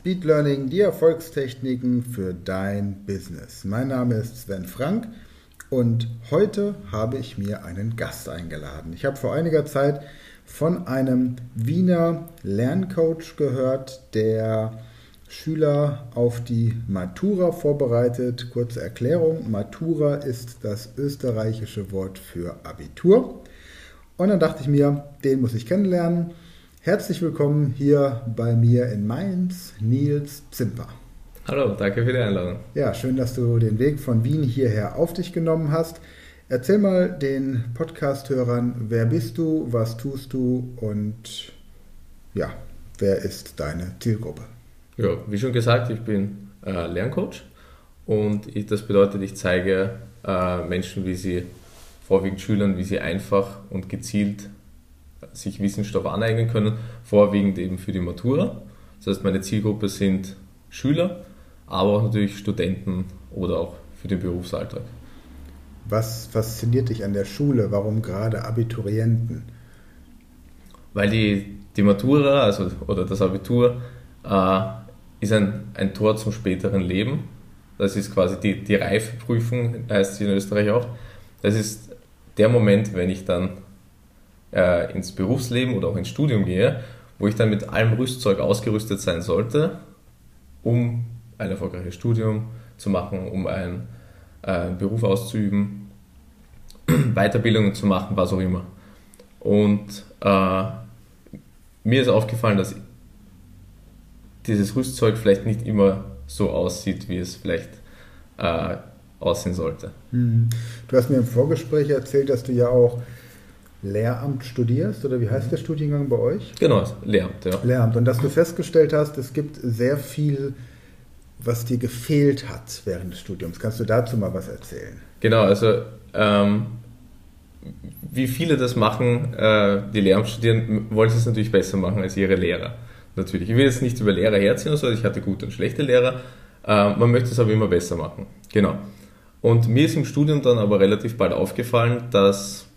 Speed Learning, die Erfolgstechniken für dein Business. Mein Name ist Sven Frank und heute habe ich mir einen Gast eingeladen. Ich habe vor einiger Zeit von einem Wiener Lerncoach gehört, der Schüler auf die Matura vorbereitet. Kurze Erklärung, Matura ist das österreichische Wort für Abitur. Und dann dachte ich mir, den muss ich kennenlernen. Herzlich willkommen hier bei mir in Mainz, Nils Zimper. Hallo, danke für die Einladung. Ja, schön, dass du den Weg von Wien hierher auf dich genommen hast. Erzähl mal den Podcast-Hörern, wer bist du, was tust du und ja, wer ist deine Zielgruppe? Ja, wie schon gesagt, ich bin äh, Lerncoach und ich, das bedeutet, ich zeige äh, Menschen, wie sie, vorwiegend Schülern, wie sie einfach und gezielt sich Wissensstoff aneignen können, vorwiegend eben für die Matura. Das heißt, meine Zielgruppe sind Schüler, aber auch natürlich Studenten oder auch für den Berufsalltag. Was fasziniert dich an der Schule? Warum gerade Abiturienten? Weil die, die Matura, also oder das Abitur, äh, ist ein, ein Tor zum späteren Leben. Das ist quasi die, die Reifeprüfung, heißt sie in Österreich auch. Das ist der Moment, wenn ich dann äh, ins Berufsleben oder auch ins Studium gehe, wo ich dann mit allem Rüstzeug ausgerüstet sein sollte, um ein erfolgreiches Studium zu machen, um einen äh, Beruf auszuüben, Weiterbildungen zu machen, was auch immer. Und äh, mir ist aufgefallen, dass dieses Rüstzeug vielleicht nicht immer so aussieht, wie es vielleicht äh, aussehen sollte. Hm. Du hast mir im Vorgespräch erzählt, dass du ja auch Lehramt studierst oder wie heißt der Studiengang bei euch? Genau, Lehramt, ja. Lehramt. Und dass du festgestellt hast, es gibt sehr viel, was dir gefehlt hat während des Studiums. Kannst du dazu mal was erzählen? Genau, also ähm, wie viele das machen, äh, die Lehramt studieren, wollen sie es natürlich besser machen als ihre Lehrer. Natürlich. Ich will jetzt nicht über Lehrer herziehen, also ich hatte gute und schlechte Lehrer. Äh, man möchte es aber immer besser machen. Genau. Und mir ist im Studium dann aber relativ bald aufgefallen, dass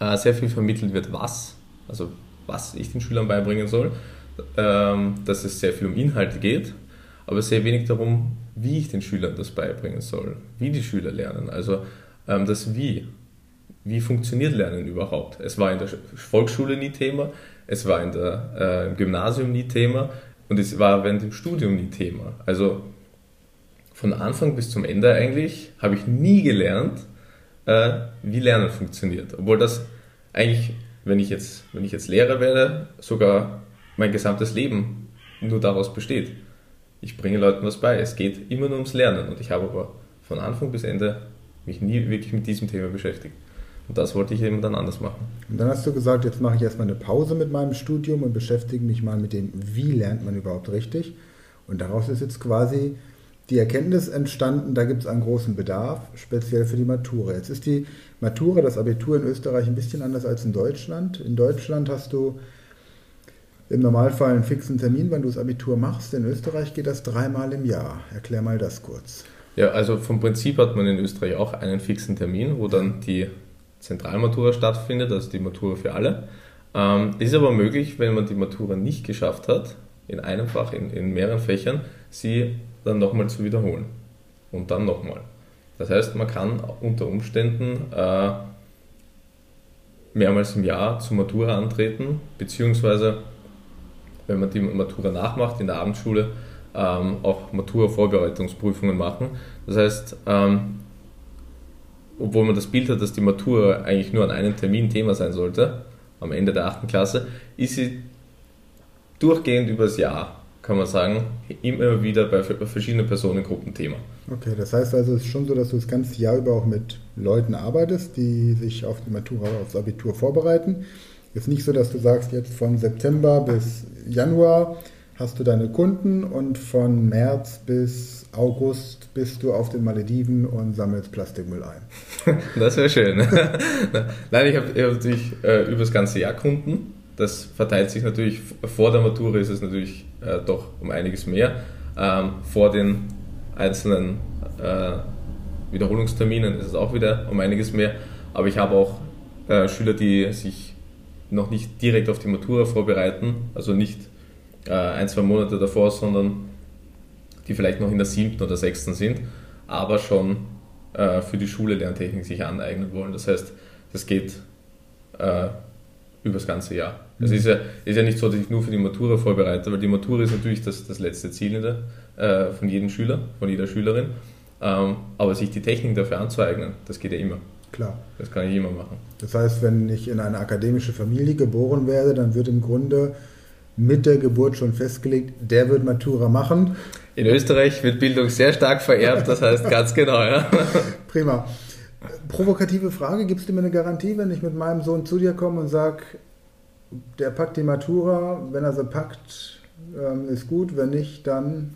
äh, sehr viel vermittelt wird, was, also was ich den Schülern beibringen soll, ähm, dass es sehr viel um Inhalte geht, aber sehr wenig darum, wie ich den Schülern das beibringen soll, wie die Schüler lernen, also ähm, das Wie. Wie funktioniert Lernen überhaupt? Es war in der Volksschule nie Thema, es war in der, äh, im Gymnasium nie Thema und es war während dem Studium nie Thema. Also von Anfang bis zum Ende eigentlich habe ich nie gelernt, äh, wie Lernen funktioniert. Obwohl das eigentlich, wenn ich, jetzt, wenn ich jetzt Lehrer werde, sogar mein gesamtes Leben nur daraus besteht. Ich bringe Leuten was bei. Es geht immer nur ums Lernen und ich habe aber von Anfang bis Ende mich nie wirklich mit diesem Thema beschäftigt. Und das wollte ich eben dann anders machen. Und dann hast du gesagt, jetzt mache ich erstmal eine Pause mit meinem Studium und beschäftige mich mal mit dem, wie lernt man überhaupt richtig. Und daraus ist jetzt quasi die Erkenntnis entstanden, da gibt es einen großen Bedarf, speziell für die Matura. Jetzt ist die Matura, das Abitur in Österreich, ein bisschen anders als in Deutschland. In Deutschland hast du im Normalfall einen fixen Termin, wann du das Abitur machst. In Österreich geht das dreimal im Jahr. Erklär mal das kurz. Ja, also vom Prinzip hat man in Österreich auch einen fixen Termin, wo dann die Zentralmatura stattfindet, also die Matura für alle. Ähm, ist aber möglich, wenn man die Matura nicht geschafft hat, in einem Fach, in, in mehreren Fächern, sie dann nochmal zu wiederholen. Und dann nochmal. Das heißt, man kann unter Umständen äh, mehrmals im Jahr zur Matura antreten, beziehungsweise, wenn man die Matura nachmacht in der Abendschule, ähm, auch Matura-Vorbereitungsprüfungen machen. Das heißt, ähm, obwohl man das Bild hat, dass die Matura eigentlich nur an einem Termin Thema sein sollte, am Ende der 8. Klasse, ist sie durchgehend übers Jahr kann man sagen, immer wieder bei verschiedenen Personengruppen Thema. Okay, das heißt also, es ist schon so, dass du das ganze Jahr über auch mit Leuten arbeitest, die sich auf die Matura, aufs Abitur vorbereiten. Ist nicht so, dass du sagst, jetzt von September bis Januar hast du deine Kunden und von März bis August bist du auf den Malediven und sammelst Plastikmüll ein. Das wäre schön. Nein, ich habe hab natürlich äh, über das ganze Jahr Kunden das verteilt sich natürlich, vor der Matura ist es natürlich äh, doch um einiges mehr. Ähm, vor den einzelnen äh, Wiederholungsterminen ist es auch wieder um einiges mehr. Aber ich habe auch äh, Schüler, die sich noch nicht direkt auf die Matura vorbereiten, also nicht äh, ein, zwei Monate davor, sondern die vielleicht noch in der siebten oder sechsten sind, aber schon äh, für die Schule Lerntechnik sich aneignen wollen. Das heißt, das geht äh, über das ganze Jahr. Es mhm. ist ja, ist ja nicht so, dass ich nur für die Matura vorbereite, weil die Matura ist natürlich das, das letzte Ziel der, äh, von jedem Schüler, von jeder Schülerin. Ähm, aber sich die Technik dafür anzueignen, das geht ja immer. Klar. Das kann ich immer machen. Das heißt, wenn ich in eine akademische Familie geboren werde, dann wird im Grunde mit der Geburt schon festgelegt, der wird Matura machen. In Österreich wird Bildung sehr stark vererbt, das heißt ganz genau, ja. Prima. Provokative Frage, gibst du mir eine Garantie, wenn ich mit meinem Sohn zu dir komme und sage, der packt die Matura, wenn er sie packt, ähm, ist gut, wenn nicht, dann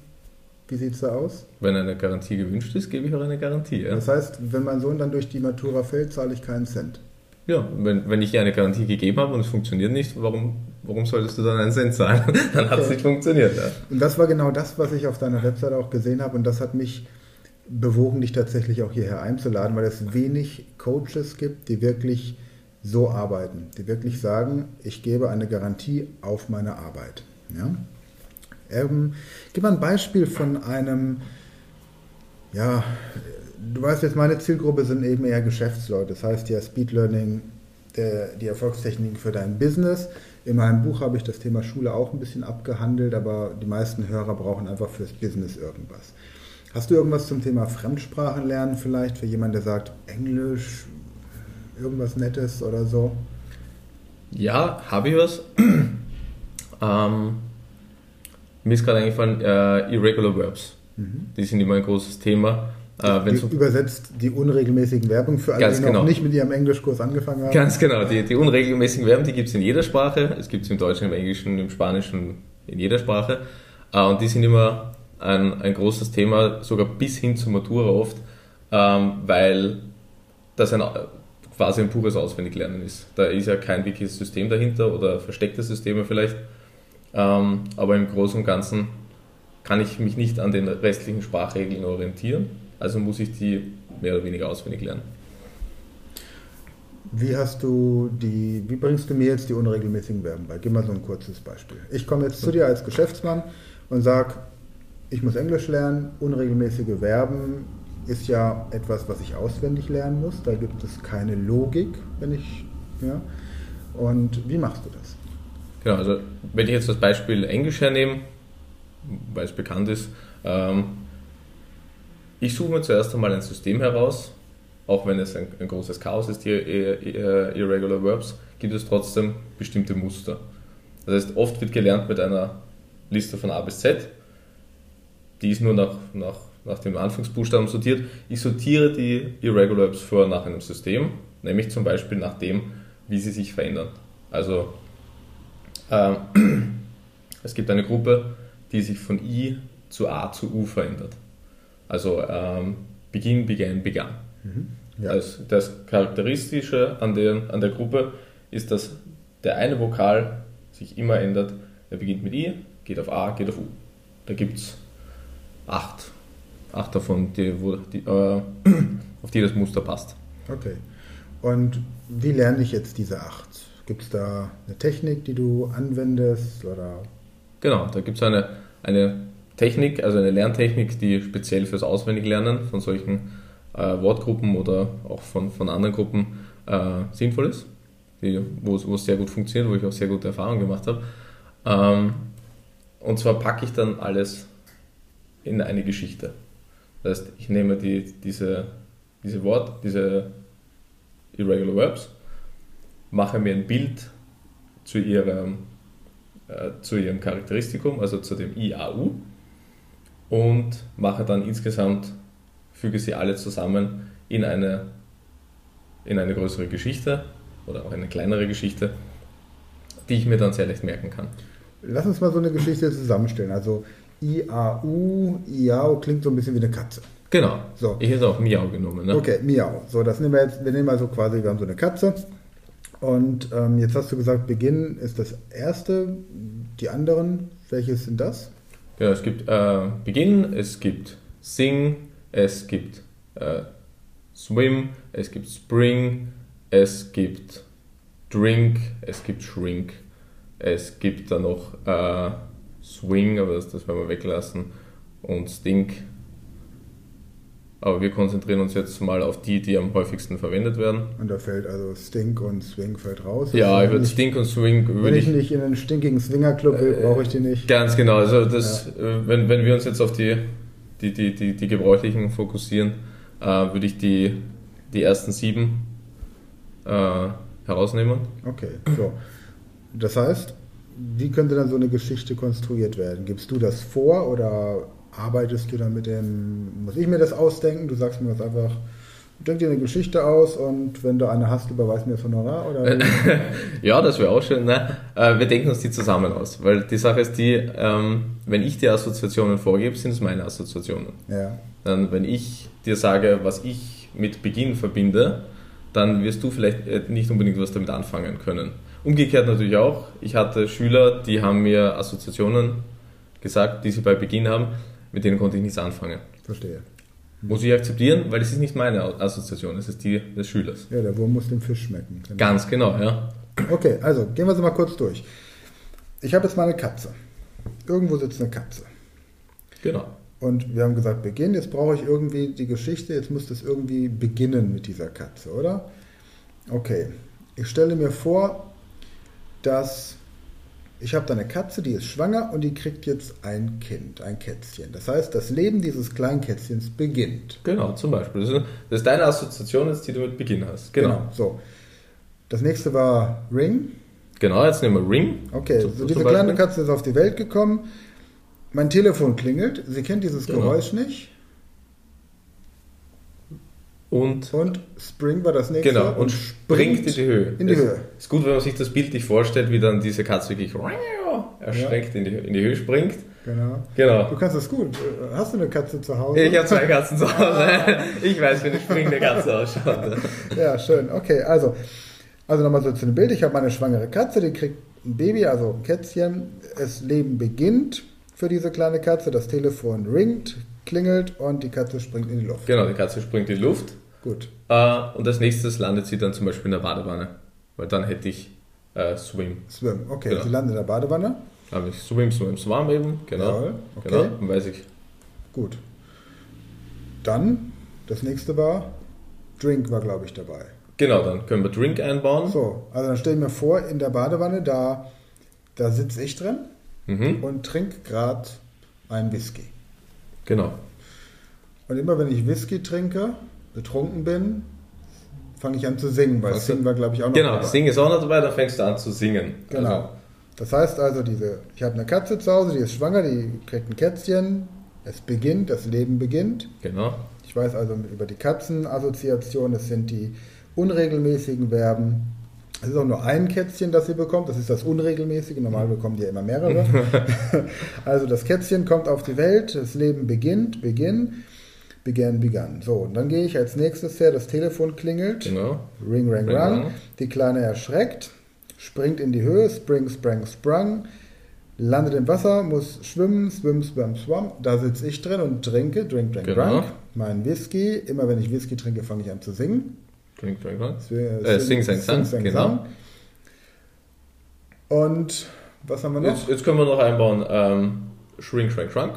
wie sieht es da aus? Wenn eine Garantie gewünscht ist, gebe ich auch eine Garantie. Ja? Das heißt, wenn mein Sohn dann durch die Matura fällt, zahle ich keinen Cent. Ja, wenn, wenn ich eine Garantie gegeben habe und es funktioniert nicht, warum, warum solltest du dann einen Cent zahlen? dann hat es nicht funktioniert. Ja. Und das war genau das, was ich auf deiner Website auch gesehen habe und das hat mich bewogen, dich tatsächlich auch hierher einzuladen, weil es wenig Coaches gibt, die wirklich so arbeiten, die wirklich sagen, ich gebe eine Garantie auf meine Arbeit. Ja? Ähm, gib mal ein Beispiel von einem, ja, du weißt jetzt, meine Zielgruppe sind eben eher Geschäftsleute. Das heißt ja Speed Learning, der, die Erfolgstechniken für dein Business. In meinem Buch habe ich das Thema Schule auch ein bisschen abgehandelt, aber die meisten Hörer brauchen einfach fürs Business irgendwas. Hast du irgendwas zum Thema Fremdsprachenlernen vielleicht für jemanden, der sagt Englisch, irgendwas Nettes oder so? Ja, habe ich was. ähm, mir ist gerade eingefallen, äh, Irregular Verbs. Mhm. Die sind immer ein großes Thema. Äh, so übersetzt die unregelmäßigen Werbung für alle, die genau. noch nicht mit ihrem Englischkurs angefangen haben. Ganz genau, die, die unregelmäßigen Verben, die gibt es in jeder Sprache. Es gibt es im Deutschen, im Englischen, im Spanischen, in jeder Sprache. Äh, und die sind immer ein, ein großes Thema, sogar bis hin zur Matura oft, ähm, weil das ein, quasi ein pures Auswendiglernen ist. Da ist ja kein wirkliches System dahinter oder versteckte Systeme vielleicht. Ähm, aber im Großen und Ganzen kann ich mich nicht an den restlichen Sprachregeln orientieren, also muss ich die mehr oder weniger auswendig lernen. Wie hast du die, wie bringst du mir jetzt die unregelmäßigen Verben bei? Gib mal so ein kurzes Beispiel. Ich komme jetzt zu dir als Geschäftsmann und sage, ich muss Englisch lernen, unregelmäßige Verben ist ja etwas, was ich auswendig lernen muss. Da gibt es keine Logik, wenn ich, ja. Und wie machst du das? Genau, also wenn ich jetzt das Beispiel Englisch hernehme, weil es bekannt ist, ähm, ich suche mir zuerst einmal ein System heraus, auch wenn es ein, ein großes Chaos ist, die Irregular Verbs, gibt es trotzdem bestimmte Muster. Das heißt, oft wird gelernt mit einer Liste von A bis Z, die ist nur nach, nach, nach dem Anfangsbuchstaben sortiert. Ich sortiere die Irregular Verbs vor nach einem System, nämlich zum Beispiel nach dem, wie sie sich verändern. Also ähm, es gibt eine Gruppe, die sich von I zu A zu U verändert. Also ähm, Beginn, Began, Began. Mhm. Ja. Das, das, Charakteristische an der, an der Gruppe ist, dass der eine Vokal sich immer ändert. Er beginnt mit I, geht auf A, geht auf U. Da gibt es acht, acht davon, die, wo, die, äh, auf die das Muster passt. Okay. Und wie lerne ich jetzt diese acht? Gibt es da eine Technik, die du anwendest? Oder? Genau, da gibt es eine, eine Technik, also eine Lerntechnik, die speziell fürs Auswendiglernen von solchen äh, Wortgruppen oder auch von, von anderen Gruppen äh, sinnvoll ist, die, wo, wo es sehr gut funktioniert, wo ich auch sehr gute Erfahrungen gemacht habe. Ähm, und zwar packe ich dann alles in eine Geschichte. Das heißt, ich nehme die, diese, diese Wort, diese Irregular Verbs mache mir ein Bild zu ihrem, äh, zu ihrem Charakteristikum, also zu dem IAU und mache dann insgesamt, füge sie alle zusammen in eine, in eine größere Geschichte oder auch eine kleinere Geschichte, die ich mir dann sehr leicht merken kann. Lass uns mal so eine Geschichte zusammenstellen. Also IAU, IAU klingt so ein bisschen wie eine Katze. Genau. So. Ich hätte auch Miau genommen. Ne? Okay, Miau. So, das nehmen wir jetzt, wir nehmen also quasi, wir haben so eine Katze und ähm, jetzt hast du gesagt, Beginn ist das erste. Die anderen, welches sind das? Ja, es gibt äh, Beginn, es gibt Sing, es gibt äh, Swim, es gibt Spring, es gibt Drink, es gibt Shrink, es gibt dann noch äh, Swing, aber das, das werden wir weglassen. Und Stink. Aber wir konzentrieren uns jetzt mal auf die, die am häufigsten verwendet werden. Und da fällt also Stink und Swing fällt raus. Ja, ich würde Stink und Swing Wenn würde ich ich nicht in einen stinkigen Swingerclub will, brauche ich die nicht. Ganz genau, also das, äh, wenn, wenn wir uns jetzt auf die, die, die, die, die gebräuchlichen fokussieren, äh, würde ich die, die ersten sieben äh, herausnehmen. Okay, so. Das heißt, wie könnte dann so eine Geschichte konstruiert werden? Gibst du das vor oder arbeitest du dann mit dem, muss ich mir das ausdenken? Du sagst mir das einfach, denk dir eine Geschichte aus und wenn du eine hast, überweis mir das Honorar? Oder? ja, das wäre auch schön. Ne? Äh, wir denken uns die zusammen aus, weil die Sache ist die, ähm, wenn ich dir Assoziationen vorgebe, sind es meine Assoziationen. ja, Dann, wenn ich dir sage, was ich mit Beginn verbinde, dann wirst du vielleicht äh, nicht unbedingt was damit anfangen können. Umgekehrt natürlich auch. Ich hatte Schüler, die haben mir Assoziationen gesagt, die sie bei Beginn haben, mit denen konnte ich nichts anfangen. verstehe. Muss ich akzeptieren, weil es ist nicht meine Assoziation, es ist die des Schülers. Ja, der Wurm muss dem Fisch schmecken. Genau. Ganz genau, ja. Okay, also gehen wir sie mal kurz durch. Ich habe jetzt mal eine Katze. Irgendwo sitzt eine Katze. Genau. Und wir haben gesagt, Beginn, jetzt brauche ich irgendwie die Geschichte, jetzt muss das irgendwie beginnen mit dieser Katze, oder? Okay, ich stelle mir vor, dass ich habe da eine Katze, die ist schwanger und die kriegt jetzt ein Kind, ein Kätzchen. Das heißt, das Leben dieses kleinen Kätzchens beginnt. Genau, zum Beispiel. Das ist, das ist deine Assoziation, jetzt, die du mit Beginn hast. Genau. So. Das nächste war Ring. Genau, jetzt nehmen wir Ring. Okay, So- so diese kleine Katze ist auf die Welt gekommen. Mein Telefon klingelt. Sie kennt dieses Genau. Geräusch nicht. Und Und Spring war das nächste. Genau, und springt in die Höhe. In die es Höhe. Ist gut, wenn man sich das bildlich vorstellt, wie dann diese Katze wirklich erschreckt in, die, in die Höhe springt. Genau. Genau. Du kannst das gut. Hast du eine Katze zu Hause? Ich habe zwei Katzen zu Hause. Ich weiß, wie eine springende Katze ausschaut. Ja, schön. Okay, also, also nochmal so zu dem Bild. Ich habe meine schwangere Katze, die kriegt ein Baby, also ein Kätzchen. Das Leben beginnt für diese kleine Katze. Das Telefon ringt, klingelt und die Katze springt in die Luft. Genau, die Katze springt in die Luft. Gut. Äh, und als nächstes landet sie dann zum Beispiel in der Badewanne. Weil dann hätte ich äh, Swim. Swim. Okay, Genau. sie landet in der Badewanne. Habe ich Swim, Swim, Swam eben. Genau. Jawohl, okay. Genau, dann weiß ich. Gut. Dann, das nächste war, Drink war, glaube ich, dabei. Genau, dann können wir Drink einbauen. So, also dann stell ich mir vor, in der Badewanne, da, da sitze ich drin Mhm. und trinke gerade einen Whisky. Genau. Und immer wenn ich Whisky trinke, betrunken bin, fange ich an zu singen, weil Also- Singen war, glaube ich, auch noch Genau, dabei. Singen ist auch noch dabei, dann fängst du an zu singen. Genau. Also, Das heißt also, diese, ich habe eine Katze zu Hause, die ist schwanger, die kriegt ein Kätzchen, es beginnt, das Leben beginnt. genau. Ich weiß also über die Katzenassoziation, es sind die unregelmäßigen Verben. Es ist auch nur ein Kätzchen, das sie bekommt, das ist das Unregelmäßige, normal bekommen die ja immer mehrere. also das Kätzchen kommt auf die Welt, das Leben beginnt, beginn, began, begann. So, und dann gehe ich als nächstes her, das Telefon klingelt, Genau. ring, ring, Ring, rang, rang. die Kleine erschreckt, springt in die Höhe, spring, sprang, sprang, landet im Wasser, muss schwimmen, swim, swam, swam. Da sitze ich drin und trinke, drink, drink, Genau. drink. Mein Whisky. Immer wenn ich Whisky trinke, fange ich an zu singen. Drink, drink, drink. Sing, Äh, sing, sang, sang, genau. Und was haben wir noch? Jetzt, jetzt können wir noch einbauen ähm, Shrink, Shrink, Shrunk.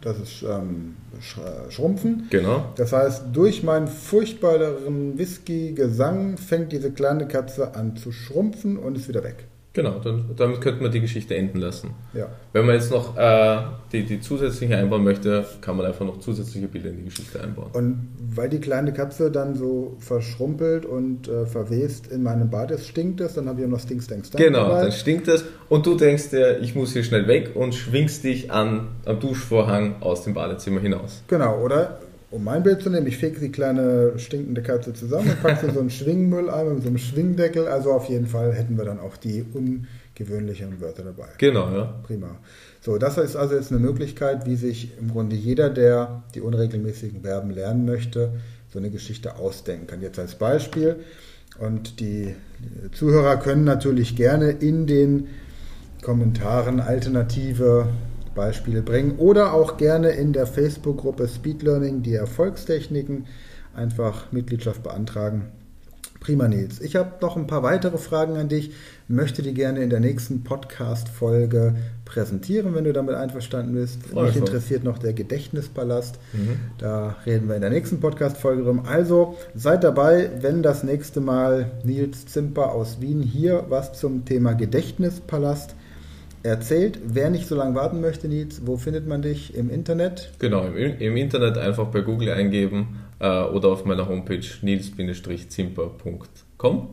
Das ist ähm, Sch Schrumpfen. Genau. Das heißt, durch meinen furchtbaren Whisky-Gesang fängt diese kleine Katze an zu schrumpfen und ist wieder weg. Genau, dann, damit könnte man die Geschichte enden lassen. Ja. Wenn man jetzt noch äh, die, die zusätzliche einbauen möchte, kann man einfach noch zusätzliche Bilder in die Geschichte einbauen. Und weil die kleine Katze dann so verschrumpelt und äh, verwest in meinem Bad ist, stinkt es, dann habe ich auch noch Stink, Stank, Stank Genau, dabei. dann stinkt es und du denkst dir, ich muss hier schnell weg und schwingst dich an, am Duschvorhang aus dem Badezimmer hinaus. Genau, oder um mein Bild zu nehmen, ich fege die kleine stinkende Katze zusammen und packe sie in so einen Schwingmülleimer mit so einem Schwingdeckel. Also auf jeden Fall hätten wir dann auch die ungewöhnlicheren Wörter dabei. Genau, ja. Prima. So, das ist also jetzt eine Möglichkeit, wie sich im Grunde jeder, der die unregelmäßigen Verben lernen möchte, so eine Geschichte ausdenken kann. Jetzt als Beispiel. Und die Zuhörer können natürlich gerne in den Kommentaren alternative Beispiele bringen oder auch gerne in der Facebook-Gruppe Speed Learning die Erfolgstechniken einfach Mitgliedschaft beantragen. Prima, Nils. Ich habe noch ein paar weitere Fragen an dich, möchte die gerne in der nächsten Podcast-Folge präsentieren, wenn du damit einverstanden bist. Mich mich. interessiert noch der Gedächtnispalast. Da reden wir in der nächsten Podcast-Folge drum. Also seid dabei, wenn das nächste Mal Nils Zimper aus Wien hier was zum Thema Gedächtnispalast erzählt. Wer nicht so lange warten möchte, Nils, wo findet man dich? Im Internet? Genau, im, im Internet einfach bei Google eingeben äh, oder auf meiner Homepage nils-zimper.com.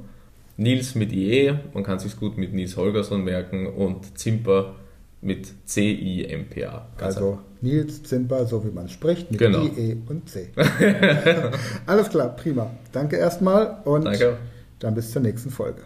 Nils mit IE, man kann sich gut mit Nils Holgersson merken und Zimper mit C-I-M-P-A. Also Nils Zimper, so wie man spricht, mit Genau. I, E und C. Alles klar, prima. Danke erstmal und Danke. dann bis zur nächsten Folge.